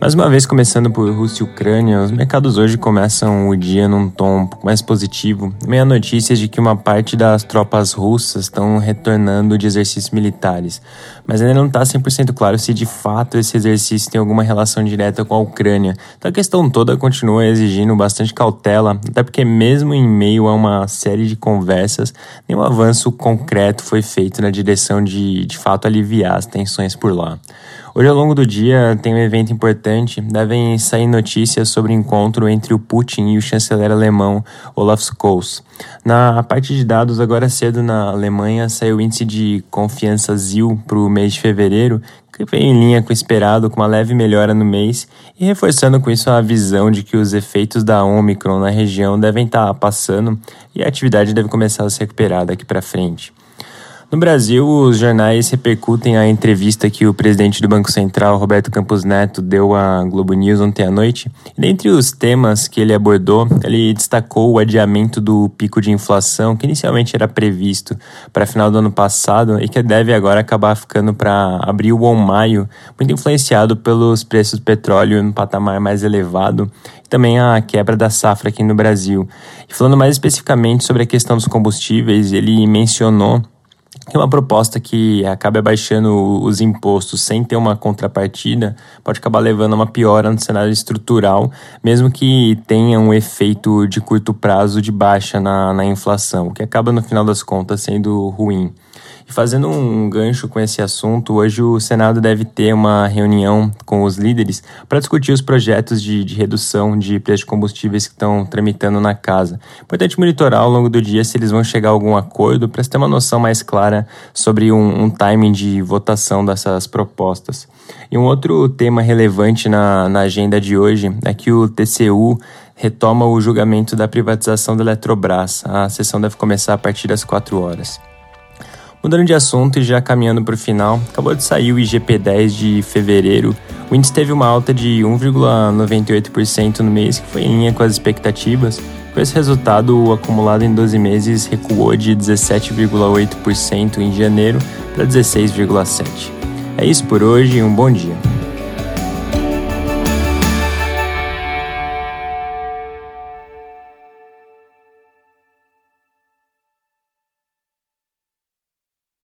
Mais uma vez, começando por Rússia e Ucrânia, os mercados hoje começam o dia num tom mais positivo. Meia notícias de que uma parte das tropas russas estão retornando de exercícios militares, mas ainda não está 100% claro se de fato esse exercício tem alguma relação direta com a Ucrânia. Então a questão toda continua exigindo bastante cautela, até porque, mesmo em meio a uma série de conversas, nenhum avanço concreto foi feito na direção de de fato aliviar as tensões por lá. Hoje, ao longo do dia, tem um evento importante. Devem sair notícias sobre o encontro entre o Putin e o chanceler alemão Olaf Scholz. Na parte de dados, agora cedo na Alemanha, saiu o índice de confiança ZIL para o mês de fevereiro, que vem em linha com o esperado, com uma leve melhora no mês, e reforçando com isso a visão de que os efeitos da Omicron na região devem estar tá passando e a atividade deve começar a se recuperar daqui para frente. No Brasil, os jornais repercutem a entrevista que o presidente do Banco Central, Roberto Campos Neto, deu à Globo News ontem à noite. Dentre os temas que ele abordou, ele destacou o adiamento do pico de inflação, que inicialmente era previsto para final do ano passado e que deve agora acabar ficando para abril ou maio, muito influenciado pelos preços do petróleo no patamar mais elevado e também a quebra da safra aqui no Brasil. E falando mais especificamente sobre a questão dos combustíveis, ele mencionou que uma proposta que acabe abaixando os impostos sem ter uma contrapartida pode acabar levando a uma piora no cenário estrutural, mesmo que tenha um efeito de curto prazo de baixa na, na inflação, que acaba no final das contas sendo ruim. Fazendo um gancho com esse assunto, hoje o Senado deve ter uma reunião com os líderes para discutir os projetos de, de redução de preços de combustíveis que estão tramitando na casa. Importante monitorar ao longo do dia se eles vão chegar a algum acordo para ter uma noção mais clara sobre um, um timing de votação dessas propostas. E um outro tema relevante na, na agenda de hoje é que o TCU retoma o julgamento da privatização da Eletrobras. A sessão deve começar a partir das 4 horas. Mudando de assunto e já caminhando para o final, acabou de sair o IGP-10 de fevereiro. O índice teve uma alta de 1,98% no mês, que foi em linha com as expectativas. Com esse resultado, o acumulado em 12 meses recuou de 17,8% em janeiro para 16,7%. É isso por hoje um bom dia.